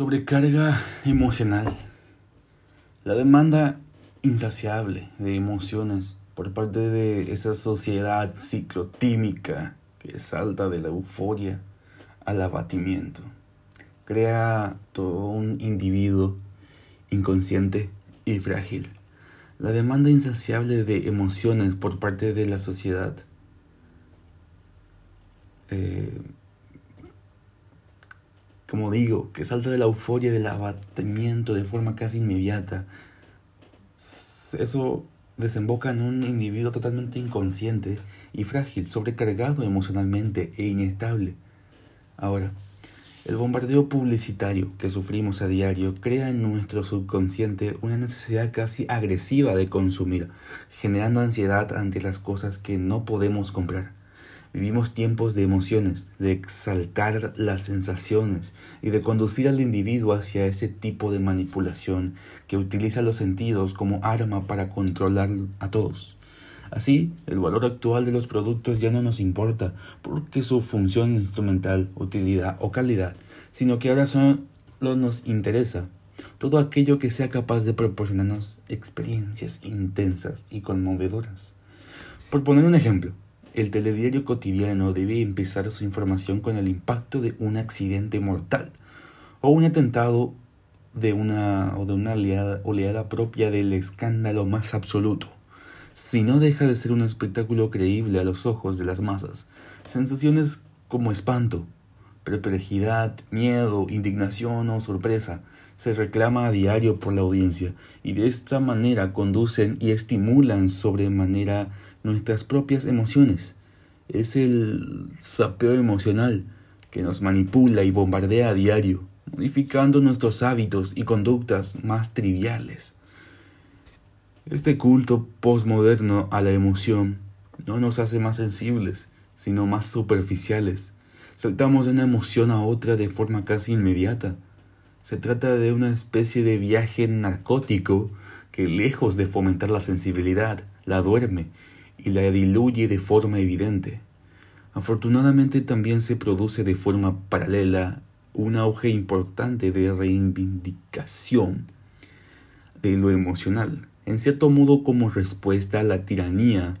Sobrecarga emocional. La demanda insaciable de emociones por parte de esa sociedad ciclotímica que salta de la euforia al abatimiento. Crea todo un individuo inconsciente y frágil. La demanda insaciable de emociones por parte de la sociedad eh, como digo, que salta de la euforia del abatimiento de forma casi inmediata. Eso desemboca en un individuo totalmente inconsciente y frágil, sobrecargado emocionalmente e inestable. Ahora, el bombardeo publicitario que sufrimos a diario crea en nuestro subconsciente una necesidad casi agresiva de consumir, generando ansiedad ante las cosas que no podemos comprar. Vivimos tiempos de emociones, de exaltar las sensaciones y de conducir al individuo hacia ese tipo de manipulación que utiliza los sentidos como arma para controlar a todos. Así, el valor actual de los productos ya no nos importa porque su función instrumental, utilidad o calidad, sino que ahora solo nos interesa todo aquello que sea capaz de proporcionarnos experiencias intensas y conmovedoras. Por poner un ejemplo, el telediario cotidiano debe empezar su información con el impacto de un accidente mortal o un atentado de una o de una oleada, oleada propia del escándalo más absoluto. Si no deja de ser un espectáculo creíble a los ojos de las masas, sensaciones como espanto, perplejidad, miedo, indignación o sorpresa se reclama a diario por la audiencia y de esta manera conducen y estimulan sobremanera nuestras propias emociones. Es el sapeo emocional que nos manipula y bombardea a diario, modificando nuestros hábitos y conductas más triviales. Este culto postmoderno a la emoción no nos hace más sensibles, sino más superficiales. Saltamos de una emoción a otra de forma casi inmediata. Se trata de una especie de viaje narcótico que lejos de fomentar la sensibilidad, la duerme y la diluye de forma evidente. Afortunadamente también se produce de forma paralela un auge importante de reivindicación de lo emocional, en cierto modo como respuesta a la tiranía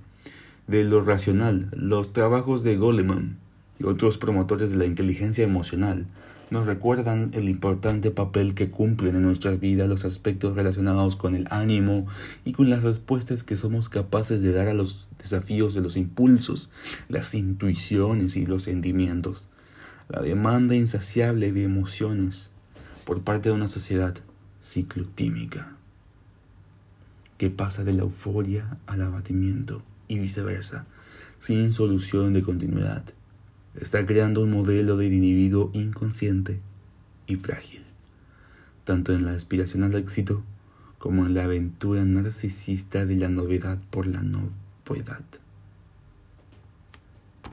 de lo racional. Los trabajos de Goleman y otros promotores de la inteligencia emocional nos recuerdan el importante papel que cumplen en nuestras vidas los aspectos relacionados con el ánimo y con las respuestas que somos capaces de dar a los desafíos de los impulsos, las intuiciones y los sentimientos. La demanda insaciable de emociones por parte de una sociedad ciclotímica que pasa de la euforia al abatimiento y viceversa, sin solución de continuidad está creando un modelo de individuo inconsciente y frágil, tanto en la aspiración al éxito como en la aventura narcisista de la novedad por la novedad.